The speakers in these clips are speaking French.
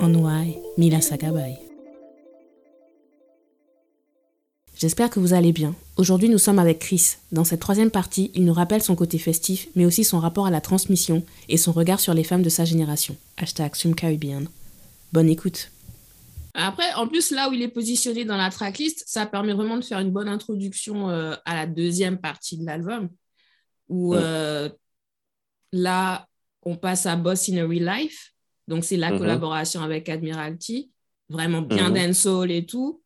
Onwai Mila Sakabay. J'espère que vous allez bien. Aujourd'hui, nous sommes avec Chris. Dans cette troisième partie, il nous rappelle son côté festif, mais aussi son rapport à la transmission et son regard sur les femmes de sa génération. Hashtag Caribbean. Bonne écoute. Après, en plus, là où il est positionné dans la tracklist, ça permet vraiment de faire une bonne introduction euh, à la deuxième partie de l'album, où euh, là, on passe à Boss in a Real Life, donc, c'est la mhm. collaboration avec Admiralty, vraiment bien mm dancehall et tout.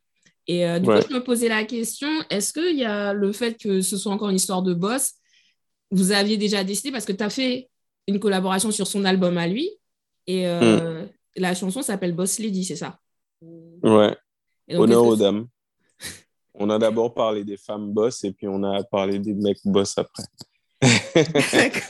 Et euh, du coup, je me posais la question, est-ce qu'il y a le fait que ce soit encore une histoire de boss, vous aviez déjà décidé, parce que tu as fait une collaboration sur son album à lui, et euh, mm. la chanson s'appelle Boss Lady, c'est ça? Ouais. Honneur aux dames. on a d'abord parlé des femmes boss, et puis on a parlé des mecs boss après.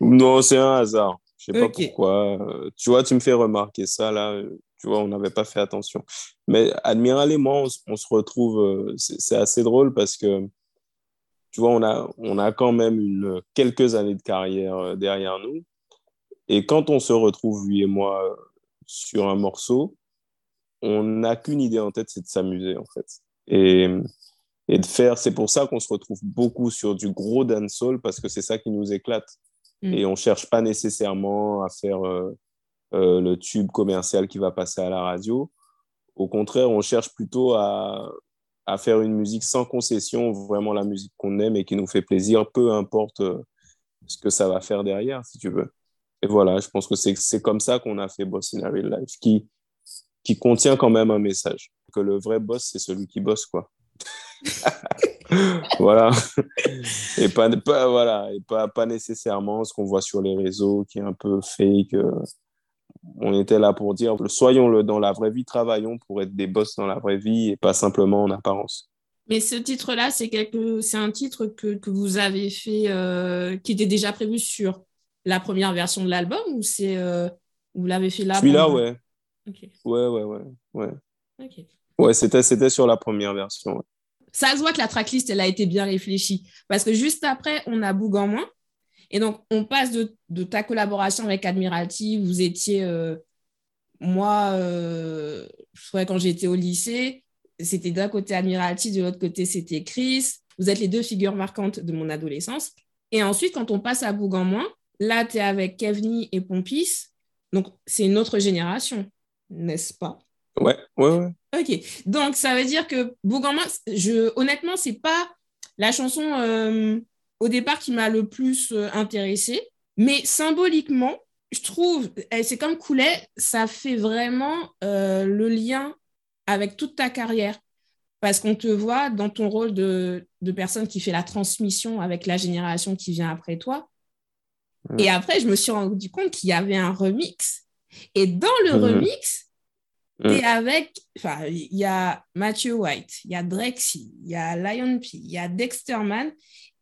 non, c'est un hasard. Je sais pas pourquoi. Euh, tu vois, tu me fais remarquer ça là. Euh, tu vois, on n'avait pas fait attention. Mais Admiral et moi, on, se retrouve. Euh, c'est assez drôle parce que, tu vois, on a, on a quand même une, quelques années de carrière derrière nous. Et quand on se retrouve, lui et moi, sur un morceau, on n'a qu'une idée en tête, c'est de s'amuser, en fait. Et, et de faire. C'est pour ça qu'on se retrouve beaucoup sur du gros dancehall parce que c'est ça qui nous éclate. Mm. Et on ne cherche pas nécessairement à faire euh, euh, le tube commercial qui va passer à la radio. Au contraire, on cherche plutôt à, à faire une musique sans concession, vraiment la musique qu'on aime et qui nous fait plaisir, peu importe euh, ce que ça va faire derrière, si tu veux. Et voilà, je pense que c'est comme ça qu'on a fait Boss in Real Life, qui, qui contient quand même un message. Que le vrai boss, c'est celui qui bosse, quoi. voilà. Et pas, pas, voilà. Et pas, pas nécessairement ce qu'on voit sur les réseaux qui est un peu fake. Euh. On était là pour dire soyons-le dans la vraie vie, travaillons pour être des boss dans la vraie vie et pas simplement en apparence. Mais ce titre-là, c'est quelque... un titre que, que, vous avez fait, euh, qui était déjà prévu sur la première version de l'album ou c'est euh, vous l'avez fait là Celui-là, ouais. ouais. Ouais, ouais, ouais. Ouais, c'était, c'était sur la première version ça se voit que la tracklist, elle a été bien réfléchie. Parce que juste après, on a Boug en moins. Et donc, on passe de, ta collaboration avec Admiralty. Vous étiez, euh, moi, euh, quand j'étais au lycée, c'était d'un côté Admiralty, de l'autre côté, c'était Chris. Vous êtes les deux figures marquantes de mon adolescence. Et ensuite, quand on passe à Boug en moins, là, tu es avec Kevni et Pompis. Donc, c'est une autre génération, n'est-ce pas? Ouais, ouais, ouais. Ok, donc ça veut dire que Bougamma, je, honnêtement, c'est pas la chanson euh, au départ qui m'a le plus euh, intéressée, mais symboliquement, je trouve, c'est comme Coulet, ça fait vraiment euh, le lien avec toute ta carrière. Parce qu'on te voit dans ton rôle de, de, personne qui fait la transmission avec la génération qui vient après toi. Et après, je me suis rendu compte qu'il y avait un remix. Et dans le remix, et mm. avec, enfin, il y a Matthew White, il y a Drexy, il y a Lion P, il y a Dexterman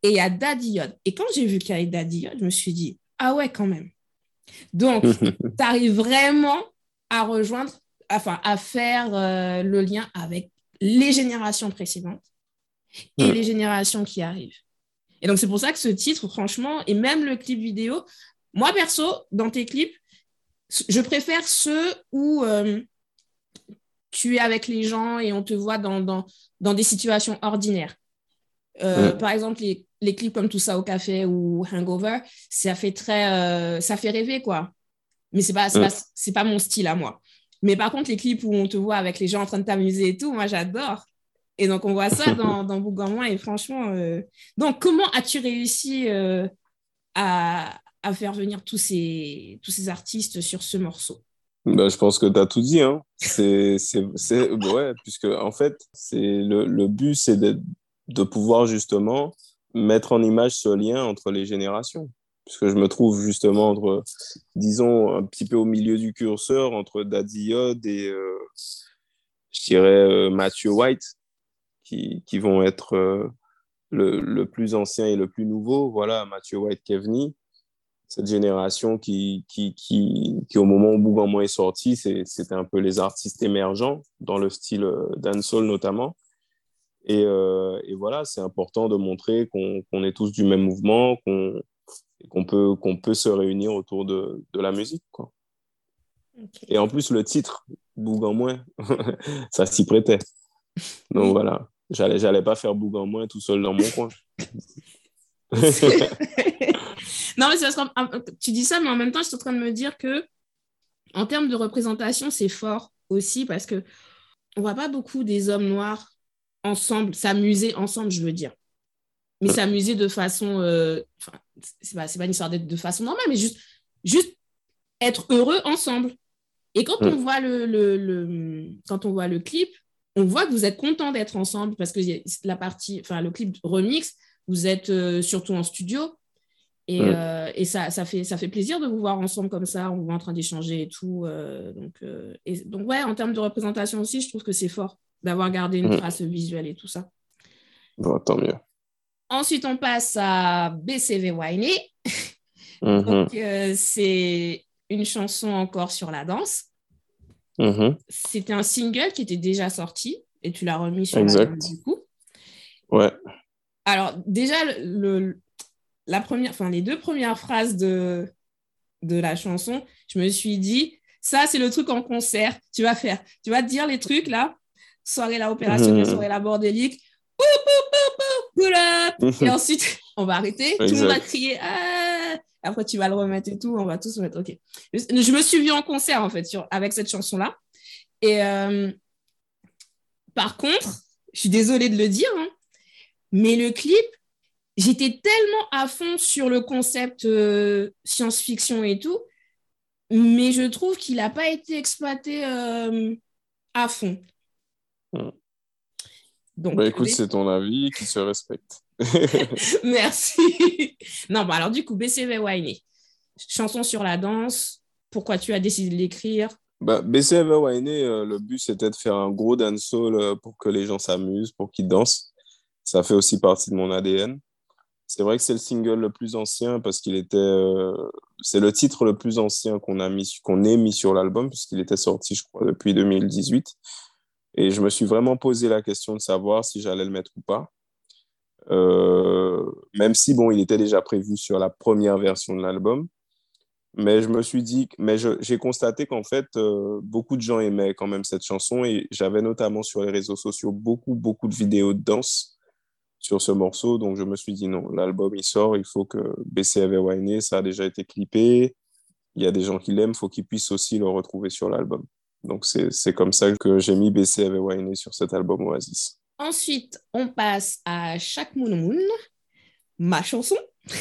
et il y a Daddy Yod. Et quand j'ai vu qu'il y avait Daddy Yod, je me suis dit, ah ouais, quand même. Donc, tu arrives vraiment à rejoindre, enfin, à faire euh, le lien avec les générations précédentes et mm. les générations qui arrivent. Et donc, c'est pour ça que ce titre, franchement, et même le clip vidéo, moi, perso, dans tes clips, je préfère ceux où euh, tu es avec les gens et on te voit dans, dans, dans des situations ordinaires. Euh, par exemple, les, les, clips comme Tout ça au café ou Hangover, ça fait très, euh, ça fait rêver quoi. Mais c'est pas, c'est pas, mon style à moi. Mais par contre, les clips où on te voit avec les gens en train de t'amuser et tout, moi j'adore. Et donc on voit ça dans, dans et franchement. Euh, donc comment as-tu réussi à, à, faire venir tous ces, tous ces artistes sur ce morceau? Bah, je pense que tu as tout dit. Hein. C'est, ouais, puisque en fait, c'est le, le but, c'est de, de pouvoir justement mettre en image ce lien entre les générations. puisque je me trouve justement entre, disons, un petit peu au milieu du curseur entre Daddy Yod et, euh, je dirais, euh, Matthew White, qui, qui vont être euh, le, le, plus ancien et le plus nouveau. Voilà, Matthew White, Kevney cette génération qui, qui, qui, qui, au moment où Bougamon est sorti, c'était un peu les artistes émergents, dans le style dancehall notamment. Et, et voilà, c'est important de montrer qu'on est tous du même mouvement, qu'on qu'on peut, qu'on peut se réunir autour de, de la musique. Quoi. Et en plus, le titre, Boug en moins, ça s'y prêtait. Donc voilà, j'allais, j'allais pas faire Boug en moins tout seul dans mon coin. non, mais c'est parce que tu dis ça, mais en même temps, je suis en train de me dire que en termes de représentation, c'est fort aussi parce que on voit pas beaucoup des hommes noirs ensemble, s'amuser ensemble, je veux dire. Mais s'amuser de façon, euh, c'est pas, pas une histoire d'être de façon normale, mais juste, juste être heureux ensemble. Et quand, on voit le, le, le, quand on voit le clip, on voit que vous êtes content d'être ensemble parce que la partie, enfin, le clip remix, vous êtes euh, surtout en studio. Et, euh, et ça, ça, fait, ça fait plaisir de vous voir ensemble comme ça, on vous voit en train d'échanger et tout. Euh, donc, et, donc, ouais, en termes de représentation aussi, je trouve que c'est fort d'avoir gardé une trace visuelle et tout ça. Bon, tant mieux. Ensuite, on passe à BCV Winey. Mhm. Donc, euh, c'est une chanson encore sur la danse. Mhm. C'était un single qui était déjà sorti et tu l'as remis sur la danse du coup. Ouais. Alors, déjà, le, la première, enfin, les deux premières phrases de, de la chanson, je me suis dit, ça, c'est le truc en concert. Tu vas faire, tu vas te dire les trucs là, soirée la opérationnelle, mhm. soirée la bordélique et ensuite, on va arrêter. Tout le monde va crier. Ah! Après, tu vas le remettre et tout. On va tous se mettre. OK. Je, me suis vue en concert, en fait, sur, avec cette chanson-là. Et euh, par contre, je suis désolée de le dire, hein, mais le clip, j'étais tellement à fond sur le concept euh, science-fiction et tout, mais je trouve qu'il n'a pas été exploité euh, à fond. Hmm. Donc, bah, écoute, c'est ton avis qui se respecte. Merci. non, bah alors du coup, BCV Winey, chanson sur la danse, pourquoi tu as décidé de l'écrire? Bah, BCV Winey, euh, le but c'était de faire un gros dancehall euh, pour que les gens s'amusent, pour qu'ils dansent. Ça fait aussi partie de mon ADN. C'est vrai que c'est le single le plus ancien parce qu'il était. Euh, c'est le titre le plus ancien qu'on a mis, qu'on ait mis sur l'album puisqu'il était sorti, je crois, depuis 2018. Et je me suis vraiment posé la question de savoir si j'allais le mettre ou pas. Euh, même si, bon, il était déjà prévu sur la première version de l'album. Mais je me suis dit, mais j'ai constaté qu'en fait, euh, beaucoup de gens aimaient quand même cette chanson et j'avais notamment sur les réseaux sociaux beaucoup, beaucoup de vidéos de danse sur ce morceau. Donc je me suis dit, non, l'album il sort, il faut que BCV Wayne, ça a déjà été clippé. Il y a des gens qui l'aiment, il faut qu'ils puissent aussi le retrouver sur l'album. Donc, c'est comme ça que j'ai mis BC avec Wayne sur cet album Oasis. Ensuite, on passe à Chaque Moon Moon, ma chanson.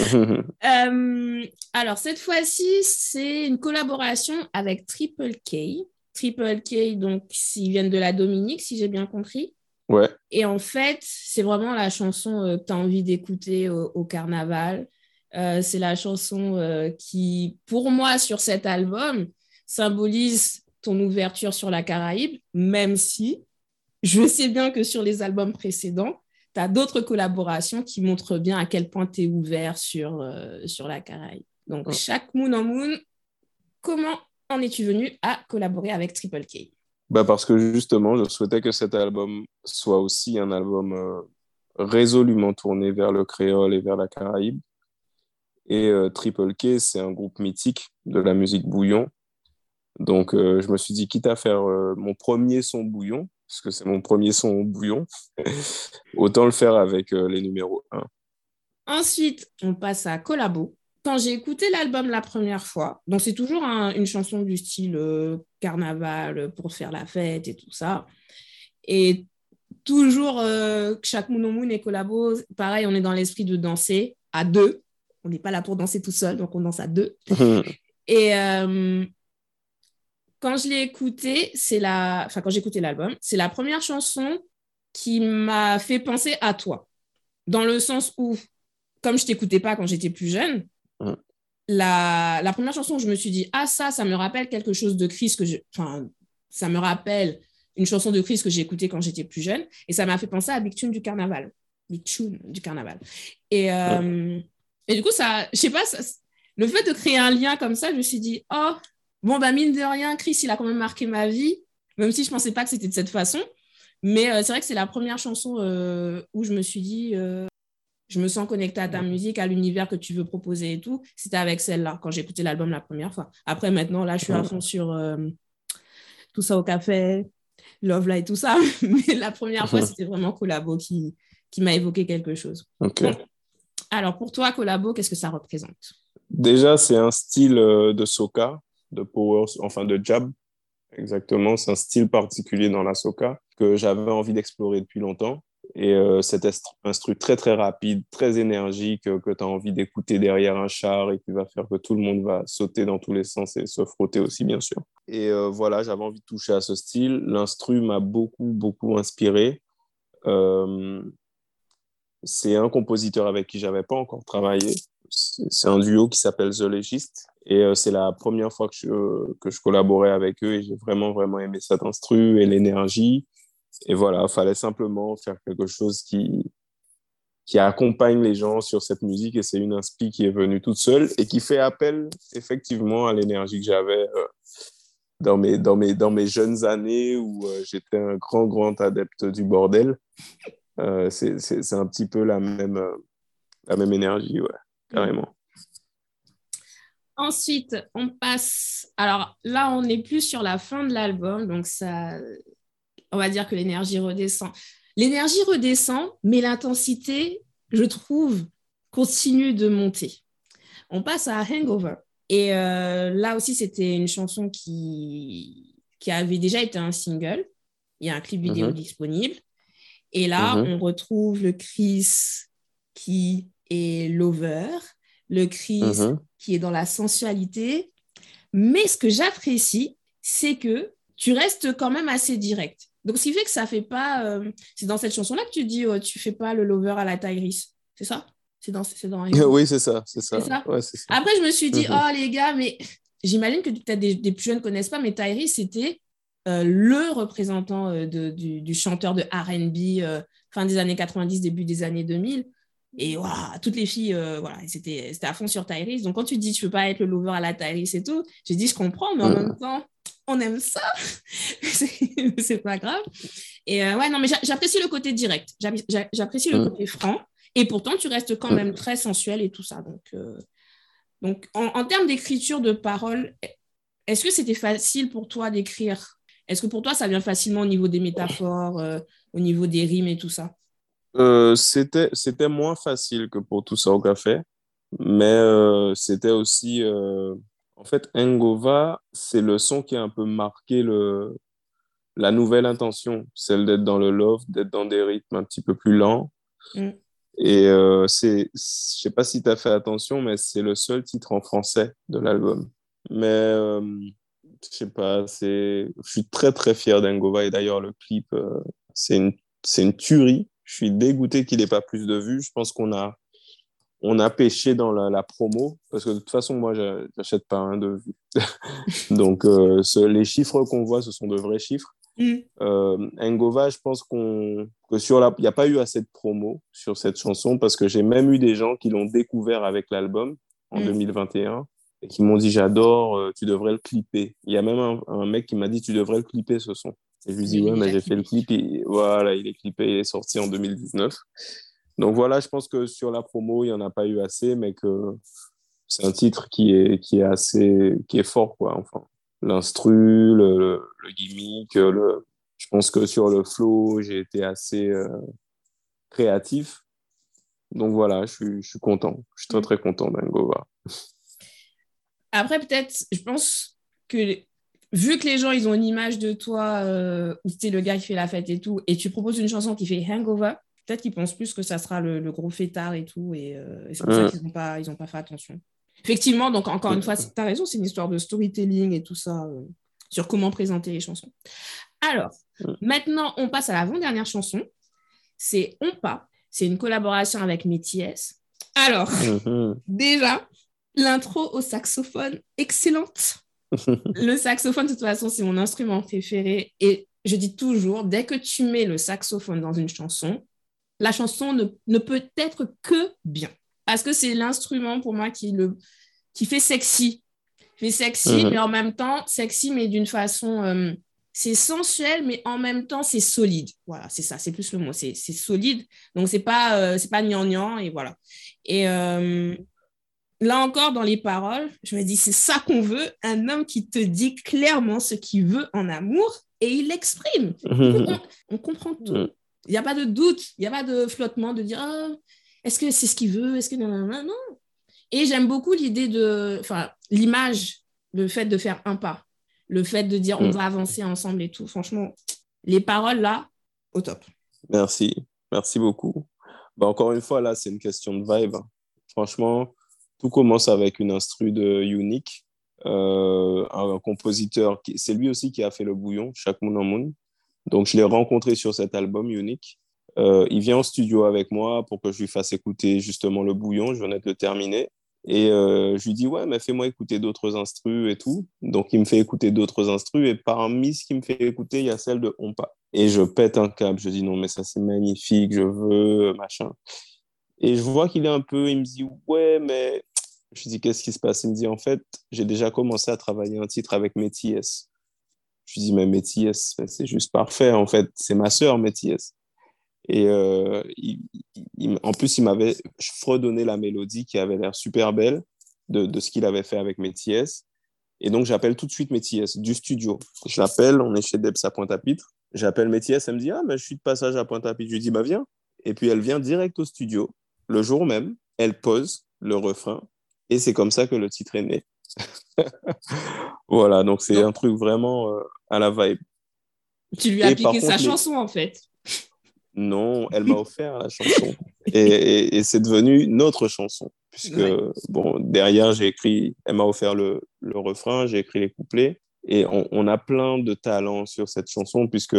Euh, alors, cette fois-ci, c'est une collaboration avec Triple K. Triple K, donc, ils viennent de la Dominique, si j'ai bien compris. Ouais. Et en fait, c'est vraiment la chanson euh, que tu as envie d'écouter au, carnaval. Euh, c'est la chanson qui, pour moi, sur cet album, symbolise ton ouverture sur la Caraïbe, même si je sais bien que sur les albums précédents, tu as d'autres collaborations qui montrent bien à quel point tu es ouvert sur, euh, sur la Caraïbe. Donc, chaque Moon en Moon, comment en es-tu venu à collaborer avec Triple K? Bah Parce que justement, je souhaitais que cet album soit aussi un album euh, résolument tourné vers le créole et vers la Caraïbe. Et euh, Triple K, c'est un groupe mythique de la musique bouillon donc, euh, je me suis dit, quitte à faire mon premier son bouillon, parce que c'est mon premier son bouillon, autant le faire avec les numéros 1. Ensuite, on passe à Collabo. Quand j'ai écouté l'album la première fois, donc c'est toujours une chanson du style carnaval pour faire la fête et tout ça. Et toujours, chaque Moon Moon et Collabo, pareil, on est dans l'esprit de danser à deux. On n'est pas là pour danser tout seul, donc on danse à deux. et quand je l'ai écouté, c'est la, enfin quand j'ai écouté l'album, c'est la première chanson qui m'a fait penser à toi, dans le sens où comme je t'écoutais pas quand j'étais plus jeune, la, la, première chanson, je me suis dit, ah, ça, ça me rappelle quelque chose de Chris que je. Enfin, ça me rappelle une chanson de Chris que j'ai écoutée quand j'étais plus jeune. Et ça m'a fait penser à Big Tune du carnaval. Big Tune du carnaval. Et, euh, et du coup, ça, je sais pas, le fait de créer un lien comme ça, je me suis dit, oh, bon, bah, mine de rien, Chris, il a quand même marqué ma vie, même si je pensais pas que c'était de cette façon. Mais euh, c'est vrai que c'est la première chanson euh, où je me suis dit, je me sens connectée à ta musique, à l'univers que tu veux proposer et tout. C'était avec celle-là, quand j'ai écouté l'album la première fois. Après, maintenant, là, je suis à fond sur euh, tout ça au café, Love Light, tout ça. Mais la première fois, c'était vraiment Collabo qui, qui m'a évoqué quelque chose. alors, pour toi, Collabo, qu'est-ce que ça représente? Déjà, c'est un style euh, de soca, de power, enfin de jab. Exactement, c'est un style particulier dans la soca que j'avais envie d'explorer depuis longtemps. Et euh, cet instru très très rapide, très énergique, euh, que tu as envie d'écouter derrière un char et qui va faire que tout le monde va sauter dans tous les sens et se frotter aussi, bien sûr. Et euh, voilà, j'avais envie de toucher à ce style. L'instru m'a beaucoup, beaucoup inspiré. c'est un compositeur avec qui j'avais pas encore travaillé. C'est un duo qui s'appelle The Legist. Et c'est la première fois que je, que je collaborais avec eux et j'ai vraiment, vraiment aimé cet instru et l'énergie et voilà, il fallait simplement faire quelque chose qui, qui accompagne les gens sur cette musique. Et c'est une inspi qui est venue toute seule et qui fait appel effectivement à l'énergie que j'avais euh, dans, mes, dans, mes, dans mes jeunes années où euh, j'étais un grand, grand adepte du bordel. Euh, c'est un petit peu la même, la même énergie, ouais, carrément. Ensuite, on passe. Alors là, on est plus sur la fin de l'album, donc ça, on va dire que l'énergie redescend. L'énergie redescend, mais l'intensité, je trouve, continue de monter. On passe à Hangover. Et euh, là aussi, c'était une chanson qui, qui avait déjà été un single. Il y a un clip vidéo mhm. disponible. Et là, mhm. on retrouve le Chris qui est lover, le Chris mhm. qui est dans la sensualité. Mais ce que j'apprécie, c'est que tu restes quand même assez direct. Donc, ce qui fait que ça fait pas. Euh, c'est dans cette chanson-là que tu dis oh, tu fais pas le lover à la Tyrese. C'est ça? C'est dans, dans Oui, c'est ça. C'est ça. Après, je me suis dit mm-hmm. oh, les gars, mais j'imagine que peut-être des, des, plus jeunes ne connaissent pas, mais Tyrese, c'était euh, le représentant euh, de, du, chanteur de RB fin des années 90, début des années 2000. Et toutes les filles, voilà, c'était à fond sur Tyrese. Donc, quand tu dis tu peux pas être le lover à la Tyrese et tout, j'ai dit je comprends, mais en même temps on aime ça, c'est pas grave. Et euh, ouais, non, mais j'apprécie le côté direct, j'apprécie le mm. côté franc, et pourtant tu restes quand même très sensuel et tout ça. Donc, euh, donc en, termes d'écriture de paroles, est-ce que c'était facile pour toi d'écrire? Est-ce que pour toi ça vient facilement au niveau des métaphores, euh, au niveau des rimes et tout ça? C'était, c'était moins facile que pour tout ça au café, mais c'était aussi en fait, Engova, c'est le son qui a un peu marqué le, la nouvelle intention, celle d'être dans le love, d'être dans des rythmes un petit peu plus lents. Mm. Et euh, c'est, je sais pas si tu as fait attention, mais c'est le seul titre en français de l'album. Mais euh, je sais pas, c'est, je suis très très fier d'Engova et d'ailleurs le clip, euh, c'est une, c'est une tuerie. Je suis dégoûté qu'il n'ait pas plus de vues. Je pense qu'on a on a pêché dans la, promo, parce que de toute façon, moi, j'achète pas un de. Donc, euh, les chiffres qu'on voit, ce sont de vrais chiffres. Mm. Euh, Engova, je pense qu'on que sur la, il n'y a pas eu assez de promo sur cette chanson parce que j'ai même eu des gens qui l'ont découvert avec l'album en 2021 mm. et qui m'ont dit j'adore, euh, tu devrais le clipper. Il y a même un, mec qui m'a dit tu devrais le clipper ce son. Et je lui dis ouais mais j'ai fait le clip et voilà il est clippé, il est sorti en 2019. Donc voilà, je pense que sur la promo, il n'y en a pas eu assez, mais que c'est un titre qui est, qui est assez qui est fort, quoi. Enfin, l'instru, le, gimmick, le... je pense que sur le flow, j'ai été assez euh, créatif. Donc voilà, je suis, je suis content. Je suis très, très content d'Angova. Après, peut-être, je pense que vu que les gens, ils ont une image de toi euh, où tu es le gars qui fait la fête et tout, et tu proposes une chanson qui fait Hangover, peut-être qu'ils pensent plus que ça sera le, gros fêtard et tout, et, euh, c'est pour ça qu'ils n'ont pas, ils pas fait attention. Effectivement, donc encore une fois, tu as raison, c'est une histoire de storytelling et tout ça, euh, sur comment présenter les chansons. Alors, maintenant, on passe à l'avant-dernière chanson. C'est On pas. C'est une collaboration avec Métis. Alors, mhm. déjà, l'intro au saxophone, excellente. le saxophone, de toute façon, c'est mon instrument préféré. Et je dis toujours, dès que tu mets le saxophone dans une chanson, la chanson ne, ne peut être que bien. Parce que c'est l'instrument pour moi qui, le, qui fait sexy. Fait sexy, mhm. mais en même temps, sexy, mais d'une façon. Euh, c'est sensuel, mais en même temps, c'est solide. Voilà, c'est ça, c'est plus le mot. C'est solide. Donc, c'est pas, euh, c'est pas gnangnan, et voilà. Et euh, là encore, dans les paroles, je me dis, c'est ça qu'on veut, un homme qui te dit clairement ce qu'il veut en amour et il l'exprime. On, comprend tout. Il n'y a pas de doute, il n'y a pas de flottement de dire, ah, est-ce que c'est ce qu'il veut, est-ce que non, non, non. Et j'aime beaucoup l'idée de, enfin, l'image, le fait de faire un pas le fait de dire on mm. va avancer ensemble et tout. Franchement, les paroles là, au top. Merci, merci beaucoup. Bah, encore une fois, là, c'est une question de vibe. Franchement, tout commence avec une instru de Unique, euh, un compositeur, c'est lui aussi qui a fait le bouillon, Chaque Moon en Moon. Donc, je l'ai rencontré sur cet album Unique. Euh, il vient en studio avec moi pour que je lui fasse écouter justement le bouillon. Je venais de le terminer. Et euh, je lui dis, ouais, mais fais-moi écouter d'autres instrus et tout. Donc, il me fait écouter d'autres instrus. Et parmi ce qu'il me fait écouter, il y a celle de Ompa. Et je pète un câble. Je dis, non, mais ça, c'est magnifique, je veux, machin. Et je vois qu'il est un peu, il me dit, ouais, mais je lui dis, qu'est-ce qui se passe? Il me dit, en fait, j'ai déjà commencé à travailler un titre avec Métis. Je dis, mais Métis, c'est juste parfait. En fait, c'est ma sœur, Métis. Et euh, en plus, il m'avait fredonné la mélodie qui avait l'air super belle de, de ce qu'il avait fait avec Métis. Et donc, j'appelle tout de suite Métis du studio. Je l'appelle, on est chez Debs à Pointe-à-Pitre. J'appelle Métis, elle me dit Ah, mais je suis de passage à Pointe-à-Pitre. Je lui dis Bah, viens. Et puis, elle vient direct au studio. Le jour même, elle pose le refrain. Et c'est comme ça que le titre est né. voilà, donc c'est un truc vraiment euh, à la vibe. Tu lui as appliqué sa chanson, en fait. Non, elle m'a offert la chanson. Et, c'est devenu notre chanson. Puisque, bon, derrière, j'ai écrit, elle m'a offert le, refrain, j'ai écrit les couplets. Et on, a plein de talents sur cette chanson, puisque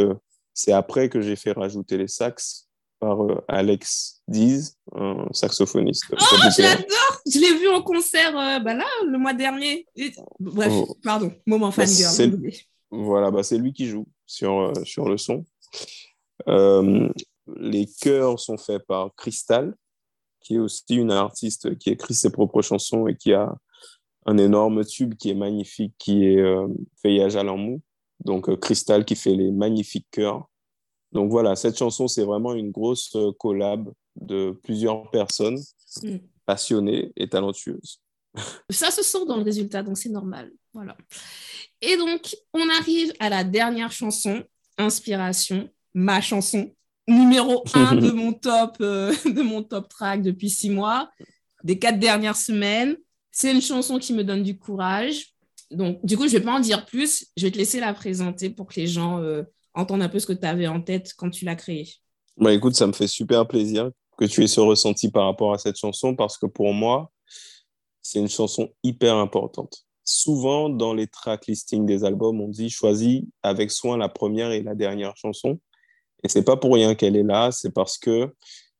c'est après que j'ai fait rajouter les sax par euh, Alex Diz, un saxophoniste. Oh, j'adore Je l'ai vu en concert euh, bah là, le mois dernier. Bref, oh. pardon, moment bah, fangirl. Voilà, bah, c'est lui qui joue sur, euh, sur le son. Euh, les chœurs sont faits par Crystal, qui est aussi une artiste qui écrit ses propres chansons et qui a un énorme tube qui est magnifique, qui est euh, Feuillage à l'amour. Donc, euh, Crystal qui fait les magnifiques chœurs. Donc voilà, cette chanson, c'est vraiment une grosse collab de plusieurs personnes mm. passionnées et talentueuses. Ça se sent dans le résultat, donc c'est normal. Voilà. Et donc, on arrive à la dernière chanson, Inspiration ma chanson numéro un de mon top euh, de mon top track depuis six mois, des quatre dernières semaines. C'est une chanson qui me donne du courage. Donc, du coup, je vais pas en dire plus. Je vais te laisser la présenter pour que les gens euh, entendent un peu ce que tu avais en tête quand tu l'as créée. Bah, écoute, ça me fait super plaisir que tu aies ce ressenti par rapport à cette chanson parce que pour moi, c'est une chanson hyper importante. Souvent, dans les track listings des albums, on dit choisis avec soin la première et la dernière chanson. Et c'est pas pour rien qu'elle est là, c'est parce que,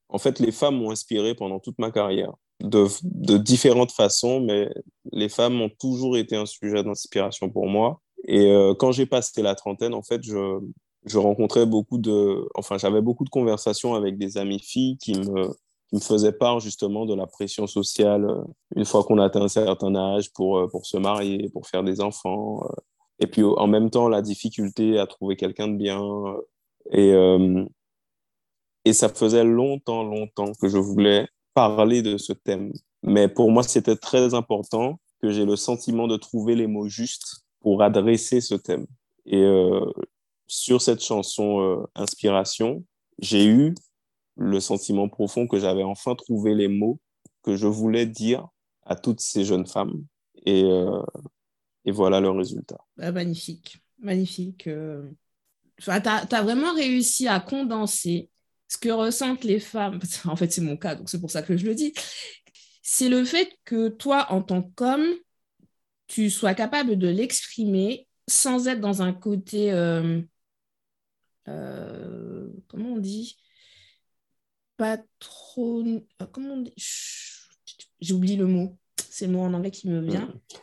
en fait, les femmes m'ont inspiré pendant toute ma carrière, de, différentes façons, mais les femmes ont toujours été un sujet d'inspiration pour moi. Et euh, quand j'ai passé la trentaine, en fait, je, je rencontrais beaucoup de, enfin, j'avais beaucoup de conversations avec des amies filles qui me, qui me faisaient part justement de la pression sociale euh, une fois qu'on atteint un certain âge pour, euh, pour se marier, pour faire des enfants. Et puis en même temps, la difficulté à trouver quelqu'un de bien, et, euh, et ça faisait longtemps, longtemps que je voulais parler de ce thème. Mais pour moi, c'était très important que j'ai le sentiment de trouver les mots justes pour adresser ce thème. Et euh, sur cette chanson euh, Inspiration, j'ai eu le sentiment profond que j'avais enfin trouvé les mots que je voulais dire à toutes ces jeunes femmes. Et, et voilà le résultat. Bah, magnifique, magnifique tu as, vraiment réussi à condenser ce que ressentent les femmes. En fait, c'est mon cas, donc c'est pour ça que je le dis. C'est le fait que toi, en tant qu'homme, tu sois capable de l'exprimer sans être dans un côté, euh, euh, comment on dit, pas trop, euh, comment on dit, J'oublie le mot. C'est le mot en anglais qui me vient.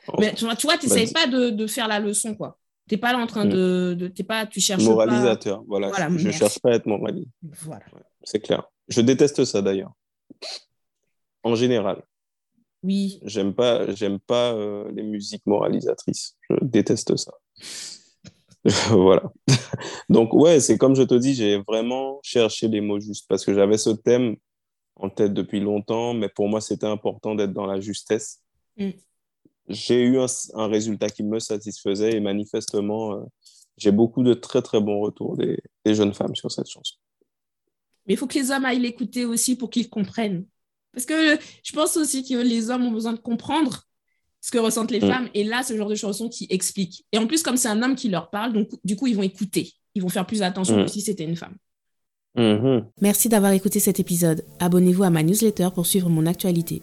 Mm. Mais tu vois, tu n'essayes pas de, de, faire la leçon, quoi. Tu n'es pas là en train mm. de, de t'es pas, tu cherches Moralisateur, voilà. je ne cherche pas à être moralisateur. Voilà. c'est clair. Je déteste ça d'ailleurs. En général. Oui. J'aime pas, j'aime pas euh, les musiques moralisatrices. Je déteste ça. voilà. Donc ouais, c'est comme je te dis, j'ai vraiment cherché les mots justes parce que j'avais ce thème en tête depuis longtemps, mais pour moi c'était important d'être dans la justesse. Mm. J'ai eu un, résultat qui me satisfaisait et manifestement, euh, j'ai beaucoup de très très bons retours des, des jeunes femmes sur cette chanson. Mais il faut que les hommes aillent l'écouter aussi pour qu'ils comprennent. Parce que je pense aussi que les hommes ont besoin de comprendre ce que ressentent les mm. femmes. Et là, le genre de chanson qui explique. Et en plus, comme c'est un homme qui leur parle, donc du coup, ils vont écouter. Ils vont faire plus attention mm. que si c'était une femme. Mm-hmm. Merci d'avoir écouté cet épisode. Abonnez-vous à ma newsletter pour suivre mon actualité.